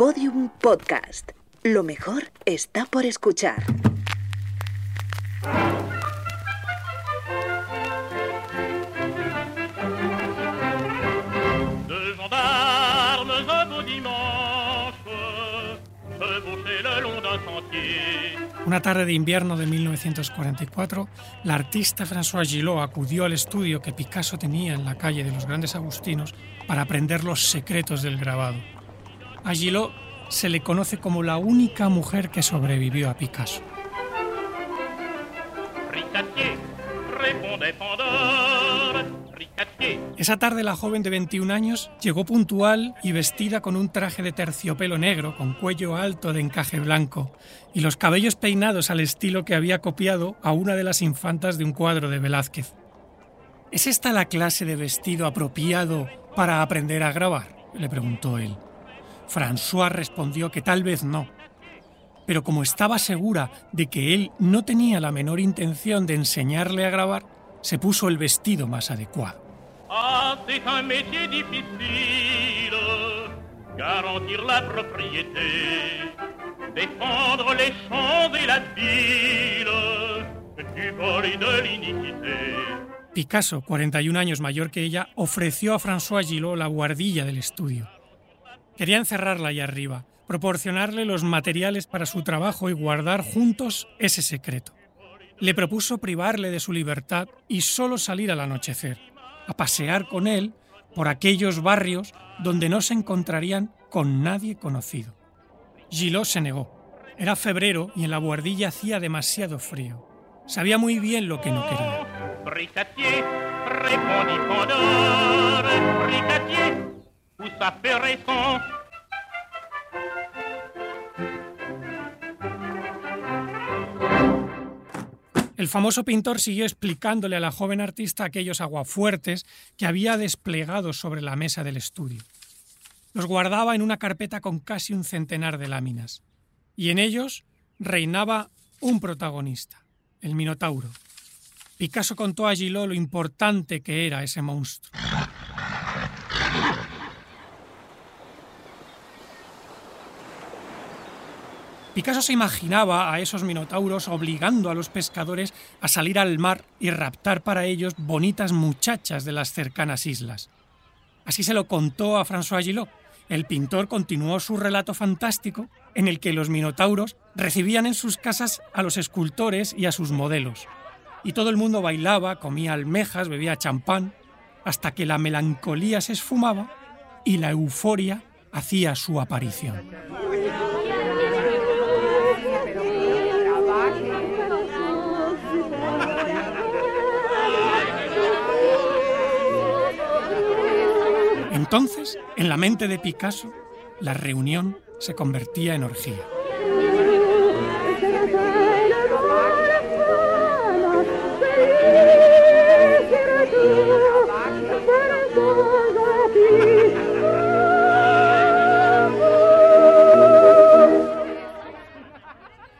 Podium Podcast. Lo mejor está por escuchar. Deux gendarmes un beau dimanche chevauchaient le long d'un sentier. Una tarde de invierno de 1944, la artista François Gillot acudió al estudio que Picasso tenía en la calle de los Grandes Agustinos para aprender los secretos del grabado. A Gillot se le conoce como la única mujer que sobrevivió a Picasso. Esa tarde la joven de 21 años llegó puntual y vestida con un traje de terciopelo negro con cuello alto de encaje blanco y los cabellos peinados al estilo que había copiado a una de las infantas de un cuadro de Velázquez. ¿Es esta la clase de vestido apropiado para aprender a grabar? le preguntó él. François respondió que tal vez no, pero como estaba segura de que él no tenía la menor intención de enseñarle a grabar, se puso el vestido más adecuado. ah, c'est un métier difficile. Garantir la propriété, défendre les champs et la ville du vol et de l'iniquité. Picasso, 41 años mayor que ella, ofreció a François Gillot la guardilla del estudio. Quería encerrarla allá arriba, proporcionarle los materiales para su trabajo y guardar juntos ese secreto. Le propuso privarle de su libertad y solo salir al anochecer, a pasear con él por aquellos barrios donde no se encontrarían con nadie conocido. Gillot se negó. Era febrero y en la guardilla hacía demasiado frío. Sabía muy bien lo que no quería. El famoso pintor siguió explicándole a la joven artista aquellos aguafuertes que había desplegado sobre la mesa del estudio. Los guardaba en una carpeta con casi un centenar de láminas, y en ellos reinaba un protagonista, el Minotauro. Picasso contó a Gillot lo importante que era ese monstruo. Picasso se imaginaba a esos minotauros obligando a los pescadores a salir al mar y raptar para ellos bonitas muchachas de las cercanas islas. Así se lo contó a François Gillot. El pintor continuó su relato fantástico en el que los minotauros recibían en sus casas a los escultores y a sus modelos. Y todo el mundo bailaba, comía almejas, bebía champán, hasta que la melancolía se esfumaba y la euforia hacía su aparición. Entonces, en la mente de Picasso, la reunión se convertía en orgía.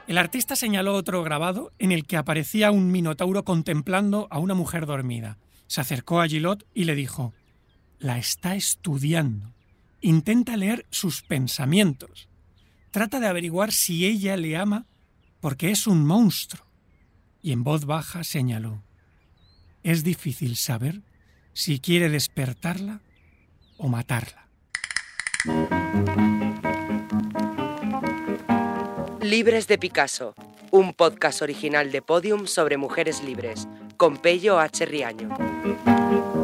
El artista señaló otro grabado en el que aparecía un minotauro contemplando a una mujer dormida. Se acercó a Gillot y le dijo, la está estudiando. Intenta leer sus pensamientos. Trata de averiguar si ella le ama porque es un monstruo. Y en voz baja señaló, es difícil saber si quiere despertarla o matarla. Libres de Picasso, un podcast original de Podium sobre mujeres libres, con Pello H. Riaño.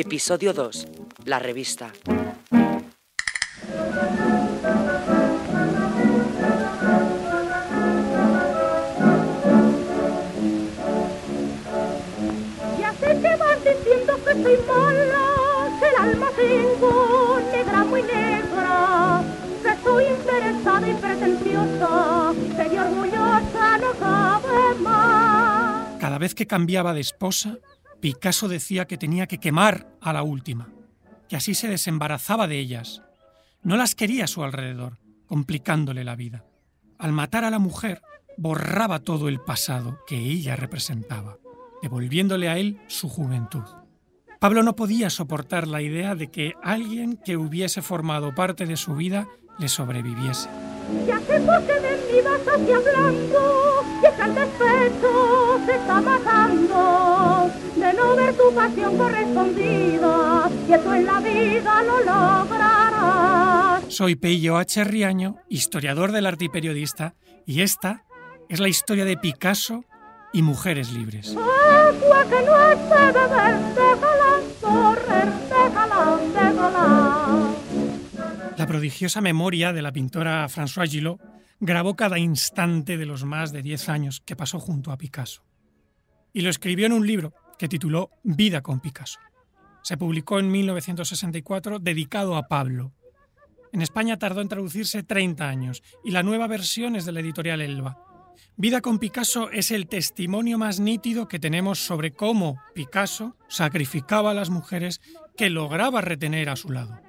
Episodio 2. La revista. Ya sé que vas diciendo que soy mala, que el alma tengo negra, muy negra, que soy interesada y pretenciosa, que de orgullosa no cabe más. Cada vez que cambiaba de esposa, Picasso decía que tenía que quemar a la última, que así se desembarazaba de ellas. No las quería a su alrededor, complicándole la vida. Al matar a la mujer, borraba todo el pasado que ella representaba, devolviéndole a él su juventud. Pablo no podía soportar la idea de que alguien que hubiese formado parte de su vida le sobreviviese. Ya sé por qué vas hacia hablando, y es que el despecho se está matando de no ver tu pasión correspondida, y eso en la vida lo lograrás. Soy Peyo H. Riaño, historiador del arte y periodista, y esta es la historia de Picasso y mujeres libres. Agua que no es de beber, déjala correr, déjala, déjala. La prodigiosa memoria de la pintora Françoise Gillot grabó cada instante de los más de 10 años que pasó junto a Picasso. Y lo escribió en un libro que tituló Vida con Picasso. Se publicó en 1964 dedicado a Pablo. En España tardó en traducirse 30 años y la nueva versión es de la editorial Elba. Vida con Picasso es el testimonio más nítido que tenemos sobre cómo Picasso sacrificaba a las mujeres que lograba retener a su lado.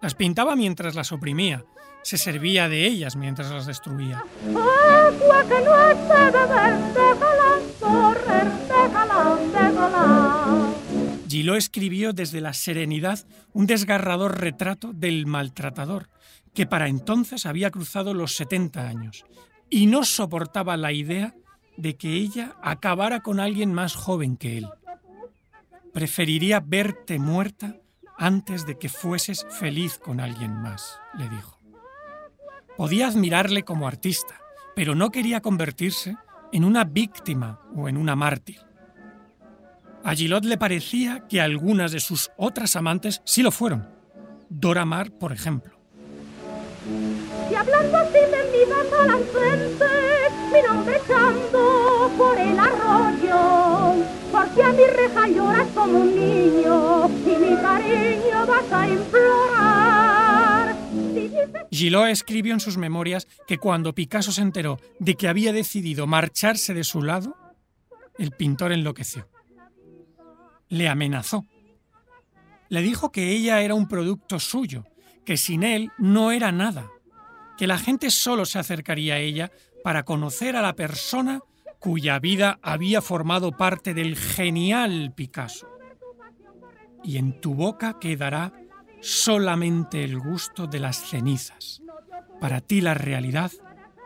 Las pintaba mientras las oprimía, se servía de ellas mientras las destruía. Agua que no es de beber, déjala correr, déjala, déjala. Gillot escribió desde la serenidad un desgarrador retrato del maltratador, que para entonces había cruzado los 70 años, y no soportaba la idea de que ella acabara con alguien más joven que él. Preferiría verte muerta antes de que fueses feliz con alguien más, le dijo. Podía admirarle como artista, pero no quería convertirse en una víctima o en una mártir. A Gillot le parecía que algunas de sus otras amantes sí lo fueron. Dora Maar, por ejemplo. Y hablando así de mi por el arroyo, porque a mi reja lloras como un niño, y mi cariño vas a implorar. Gillot escribió en sus memorias que cuando Picasso se enteró de que había decidido marcharse de su lado, el pintor enloqueció. Le amenazó. Le dijo que ella era un producto suyo, que sin él no era nada, que la gente solo se acercaría a ella para conocer a la persona cuya vida había formado parte del genial Picasso. Y en tu boca quedará solamente el gusto de las cenizas. Para ti la realidad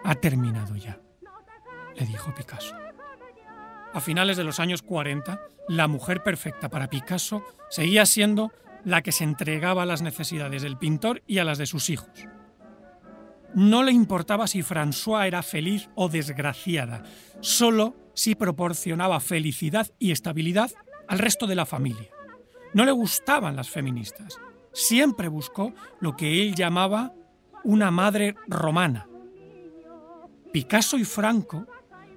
ha terminado ya, le dijo Picasso. A finales de los años 40, la mujer perfecta para Picasso seguía siendo la que se entregaba a las necesidades del pintor y a las de sus hijos. No le importaba si François era feliz o desgraciada, solo si proporcionaba felicidad y estabilidad al resto de la familia. No le gustaban las feministas. Siempre buscó lo que él llamaba una madre romana. Picasso y Franco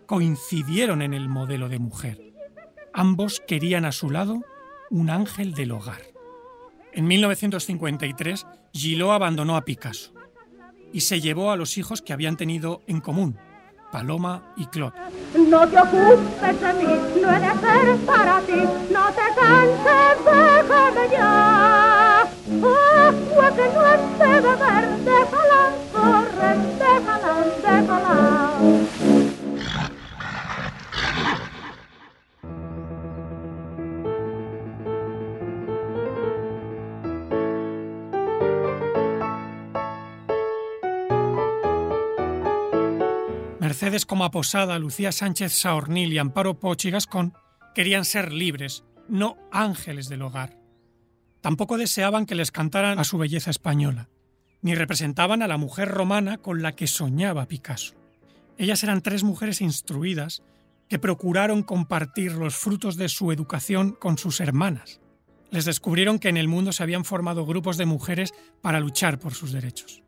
coincidieron en el modelo de mujer. Ambos querían a su lado un ángel del hogar. En 1953, Gillot abandonó a Picasso y se llevó a los hijos que habían tenido en común, Paloma y Claude. No te ocupes de mí, no he de ser para ti, no te canses, déjame ya. Agua que no es de beber, déjala Coma Posada, Lucía Sánchez Saornil y Amparo Poch y Gascón querían ser libres, no ángeles del hogar. Tampoco deseaban que les cantaran a su belleza española, ni representaban a la mujer romana con la que soñaba Picasso. Ellas eran tres mujeres instruidas que procuraron compartir los frutos de su educación con sus hermanas. Les descubrieron que en el mundo se habían formado grupos de mujeres para luchar por sus derechos.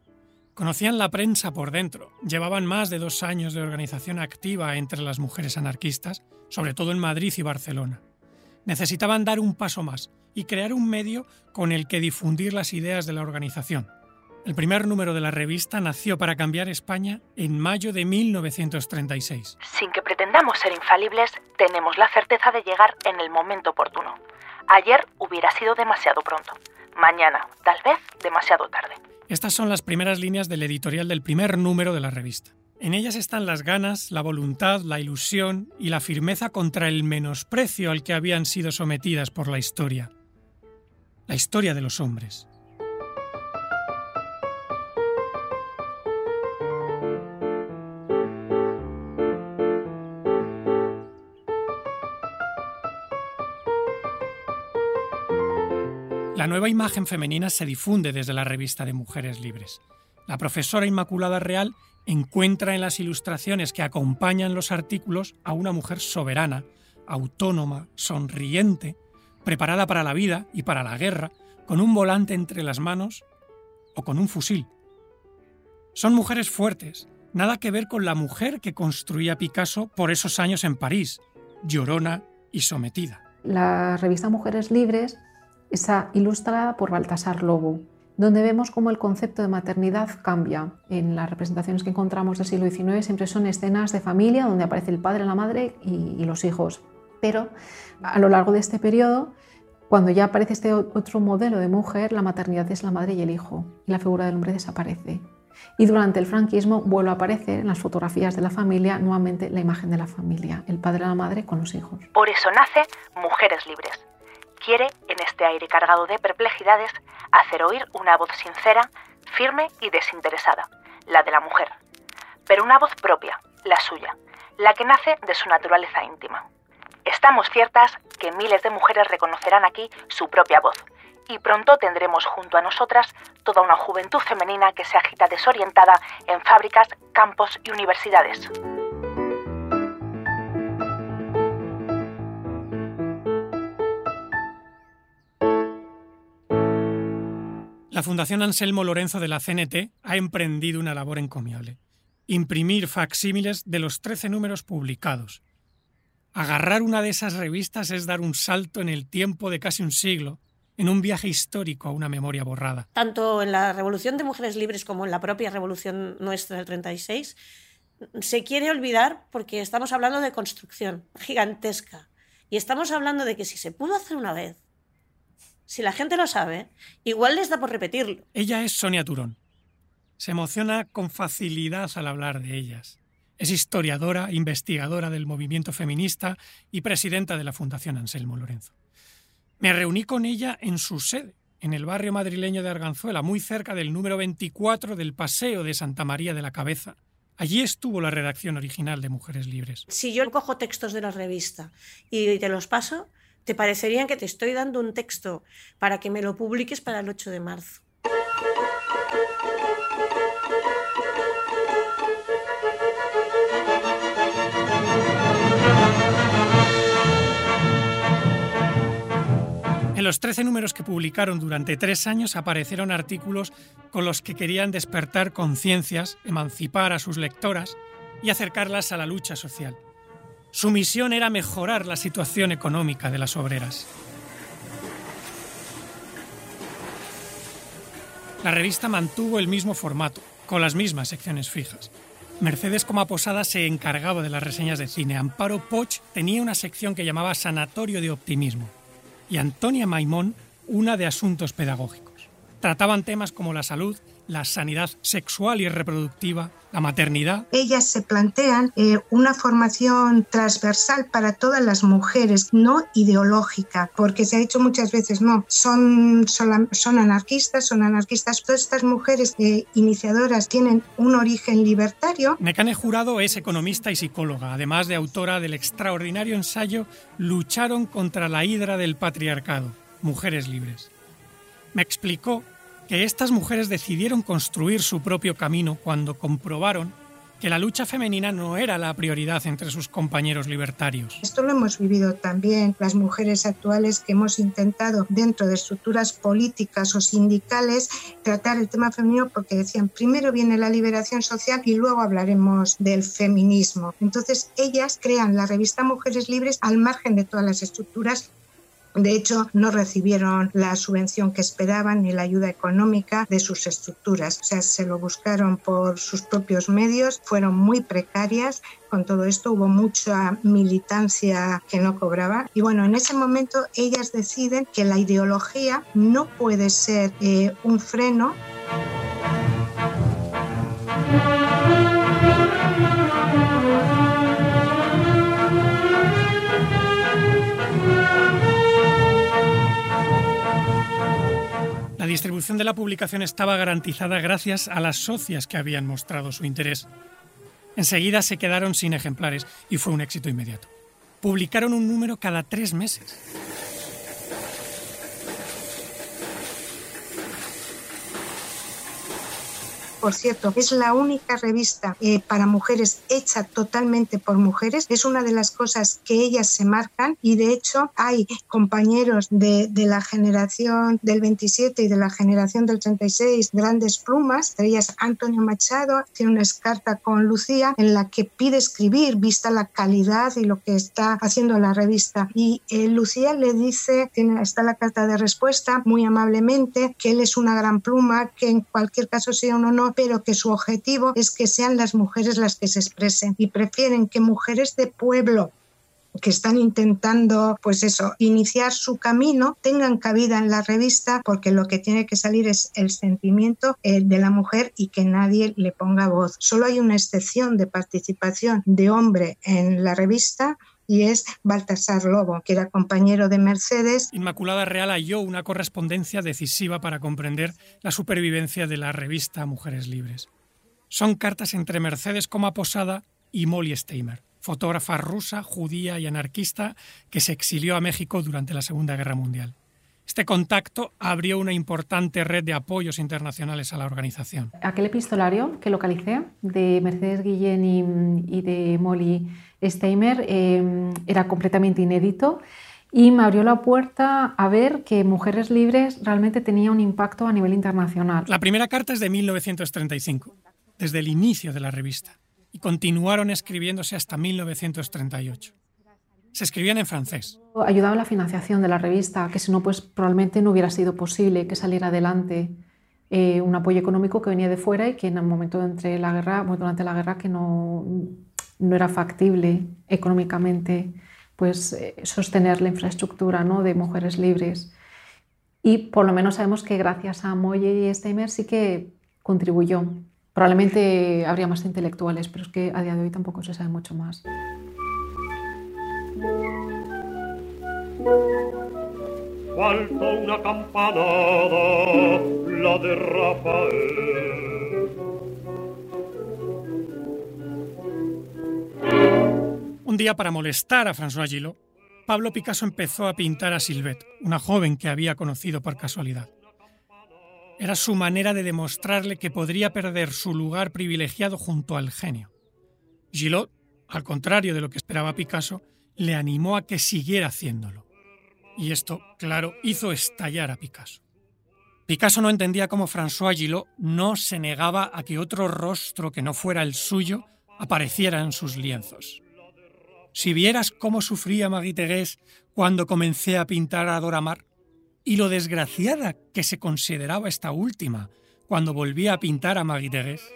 Conocían la prensa por dentro, llevaban más de dos años de organización activa entre las mujeres anarquistas, sobre todo en Madrid y Barcelona. Necesitaban dar un paso más y crear un medio con el que difundir las ideas de la organización. El primer número de la revista nació para cambiar España en mayo de 1936. Sin que pretendamos ser infalibles, tenemos la certeza de llegar en el momento oportuno. Ayer hubiera sido demasiado pronto. Mañana, tal vez, demasiado tarde. Estas son las primeras líneas del editorial del primer número de la revista. En ellas están las ganas, la voluntad, la ilusión y la firmeza contra el menosprecio al que habían sido sometidas por la historia. la historia de los hombres. Nueva imagen femenina se difunde desde la revista de Mujeres Libres. La profesora Inmaculada Real encuentra en las ilustraciones que acompañan los artículos a una mujer soberana, autónoma, sonriente, preparada para la vida y para la guerra, con un volante entre las manos o con un fusil. Son mujeres fuertes, nada que ver con la mujer que construía Picasso por esos años en París, llorona y sometida. La revista Mujeres Libres está ilustrada por Baltasar Lobo, donde vemos cómo el concepto de maternidad cambia. En las representaciones que encontramos del siglo XIX siempre son escenas de familia donde aparece el padre, la madre y, los hijos. Pero a lo largo de este periodo, cuando ya aparece este otro modelo de mujer, la maternidad es la madre y el hijo, y la figura del hombre desaparece. Y durante el franquismo vuelve a aparecer en las fotografías de la familia nuevamente la imagen de la familia, el padre y la madre con los hijos. Por eso nace Mujeres Libres quiere, este aire cargado de perplejidades, hacer oír una voz sincera, firme y desinteresada, la de la mujer. Pero una voz propia, la suya, la que nace de su naturaleza íntima. Estamos ciertas que miles de mujeres reconocerán aquí su propia voz, y pronto tendremos junto a nosotras toda una juventud femenina que se agita desorientada en fábricas, campos y universidades. La Fundación Anselmo Lorenzo de la CNT ha emprendido una labor encomiable. Imprimir facsímiles de los 13 números publicados. Agarrar una de esas revistas es dar un salto en el tiempo de casi un siglo, en un viaje histórico a una memoria borrada. Tanto en la Revolución de Mujeres Libres como en la propia Revolución nuestra del 36, se quiere olvidar porque estamos hablando de construcción gigantesca. Y estamos hablando de que si se pudo hacer una vez, si la gente lo sabe, igual les da por repetirlo. Ella es Sonia Turón. Se emociona con facilidad al hablar de ellas. Es historiadora, investigadora del movimiento feminista y presidenta de la Fundación Anselmo Lorenzo. Me reuní con ella en su sede, en el barrio madrileño de Arganzuela, muy cerca del número 24 del Paseo de Santa María de la Cabeza. Allí estuvo la redacción original de Mujeres Libres. Si yo cojo textos de la revista y te los paso, te parecería que te estoy dando un texto para que me lo publiques para el 8 de marzo. En los 13 números que publicaron durante tres años aparecieron artículos con los que querían despertar conciencias, emancipar a sus lectoras y acercarlas a la lucha social. Su misión era mejorar la situación económica de las obreras. La revista mantuvo el mismo formato, con las mismas secciones fijas. Mercedes Coma Posada se encargaba de las reseñas de cine, Amparo Poch tenía una sección que llamaba Sanatorio de Optimismo y Antonia Maimón una de asuntos pedagógicos. Trataban temas como la salud, la sanidad sexual y reproductiva, la maternidad. Ellas se plantean eh, una formación transversal para todas las mujeres, no ideológica, porque se ha dicho muchas veces, no, son, son, anarquistas, son anarquistas. Todas estas mujeres eh, iniciadoras tienen un origen libertario. Mecane Jurado es economista y psicóloga, además de autora del extraordinario ensayo Lucharon contra la hidra del patriarcado, Mujeres Libres. Me explicó que estas mujeres decidieron construir su propio camino cuando comprobaron que la lucha femenina no era la prioridad entre sus compañeros libertarios. Esto lo hemos vivido también las mujeres actuales que hemos intentado dentro de estructuras políticas o sindicales tratar el tema femenino porque decían primero viene la liberación social y luego hablaremos del feminismo. Entonces ellas crean la revista Mujeres Libres al margen de todas las estructuras de hecho, no recibieron la subvención que esperaban ni la ayuda económica de sus estructuras. O sea, se lo buscaron por sus propios medios, fueron muy precarias. Con todo esto hubo mucha militancia que no cobraba. Y bueno, en ese momento ellas deciden que la ideología no puede ser eh, un freno. Distribución de la publicación estaba garantizada gracias a las socias que habían mostrado su interés. Enseguida se quedaron sin ejemplares y fue un éxito inmediato. Publicaron un número cada tres meses. Por cierto, es la única revista eh, para mujeres hecha totalmente por mujeres. Es una de las cosas que ellas se marcan y de hecho hay compañeros de, de la generación del 27 y de la generación del 36, grandes plumas, entre ellas Antonio Machado, tiene una carta con Lucía en la que pide escribir, vista la calidad y lo que está haciendo la revista. Y eh, Lucía le dice, tiene, está la carta de respuesta, muy amablemente, que él es una gran pluma, que en cualquier caso sea un honor pero que su objetivo es que sean las mujeres las que se expresen y prefieren que mujeres de pueblo que están intentando, pues eso, iniciar su camino, tengan cabida en la revista, porque lo que tiene que salir es el sentimiento eh, de la mujer y que nadie le ponga voz. Solo hay una excepción de participación de hombre en la revista y es Baltasar Lobo, que era compañero de Mercedes. Inmaculada Real halló una correspondencia decisiva para comprender la supervivencia de la revista Mujeres Libres. Son cartas entre Mercedes como aposada y Molly Steimer, fotógrafa rusa, judía y anarquista que se exilió a México durante la Segunda Guerra Mundial. Este contacto abrió una importante red de apoyos internacionales a la organización. Aquel epistolario que localicé de Mercedes Guillén y, de Molly Steimer eh, era completamente inédito y me abrió la puerta a ver que Mujeres Libres realmente tenía un impacto a nivel internacional. La primera carta es de 1935, desde el inicio de la revista, y continuaron escribiéndose hasta 1938 se escribían en francés. Ayudaba a la financiación de la revista, que si no, pues probablemente no hubiera sido posible que saliera adelante eh, un apoyo económico que venía de fuera y que en el momento entre la guerra, durante la guerra, que no, no era factible económicamente pues, eh, sostener la infraestructura ¿no? de mujeres libres. Y por lo menos sabemos que gracias a Moye y Steimer sí que contribuyó. Probablemente habría más intelectuales, pero es que a día de hoy tampoco se sabe mucho más. Faltó una campanada, la de Rafael. Un día para molestar a François Gillot, Pablo Picasso empezó a pintar a Sylvette, una joven que había conocido por casualidad. Era su manera de demostrarle que podría perder su lugar privilegiado junto al genio. Gillot, al contrario de lo que esperaba Picasso, le animó a que siguiera haciéndolo. Y esto, claro, hizo estallar a Picasso. Picasso no entendía cómo François Gillot no se negaba a que otro rostro que no fuera el suyo apareciera en sus lienzos. Si vieras cómo sufría Marie Thérèse cuando comencé a pintar a Dora Maar y lo desgraciada que se consideraba esta última cuando volvía a pintar a Marie Thérèse.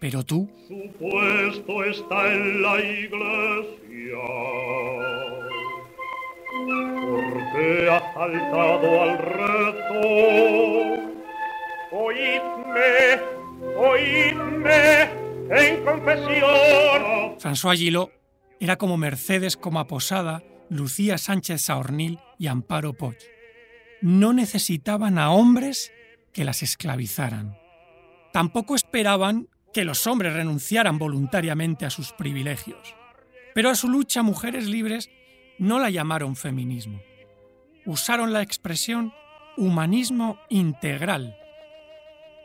Pero tú... Su puesto está en la iglesia. Porque ha saltado al reto. Oídme, oídme en confesión. François Gillot era como Mercedes como Posada, Lucía Sánchez Saornil y Amparo Poch. No necesitaban a hombres que las esclavizaran. Tampoco esperaban que los hombres renunciaran voluntariamente a sus privilegios. Pero a su lucha mujeres libres no la llamaron feminismo. Usaron la expresión humanismo integral.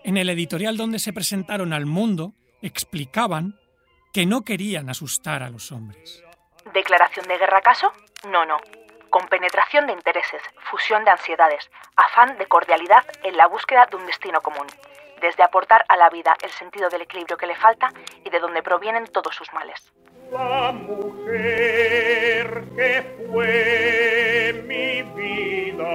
En el editorial donde se presentaron al mundo explicaban que no querían asustar a los hombres. ¿Declaración de guerra acaso? No, no. Compenetración de intereses, fusión de ansiedades, afán de cordialidad en la búsqueda de un destino común desde aportar a la vida el sentido del equilibrio que le falta y de donde provienen todos sus males. La mujer que fue mi vida,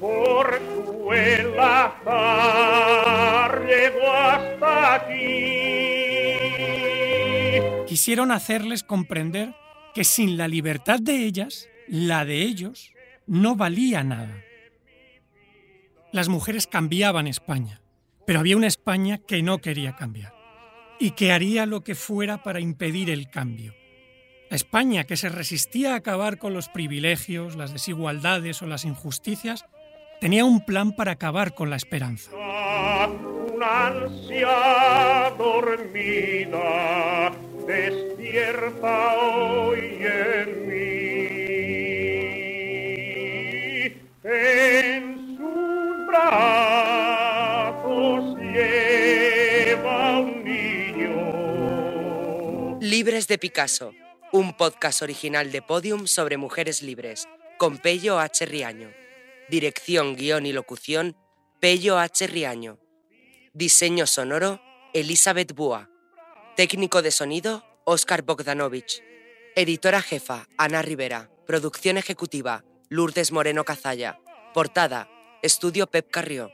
por su azar llegó hasta aquí. Quisieron hacerles comprender que sin la libertad de ellas, la de ellos no valía nada las mujeres cambiaban España, pero había una España que no quería cambiar y que haría lo que fuera para impedir el cambio. La España que se resistía a acabar con los privilegios, las desigualdades o las injusticias, tenía un plan para acabar con la esperanza. Una ansia dormida en mí. Lleva un niño. Libres de Picasso, un podcast original de Podium sobre mujeres libres, con Pello H. Riaño. Dirección, guion y locución, Pello H. Riaño. Diseño sonoro, Elizabeth Búa. Técnico de sonido, Oscar Bogdanovich. Editora jefa, Ana Rivera. Producción ejecutiva, Lourdes Moreno Cazalla. Portada, Estudio Pep Carrió.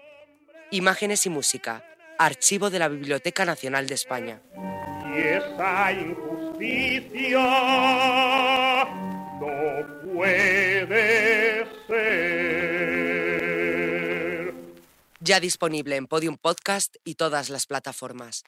Imágenes y música, Archivo de la Biblioteca Nacional de España. Y esa injusticia no puede ser. Ya disponible en Podium Podcast y todas las plataformas.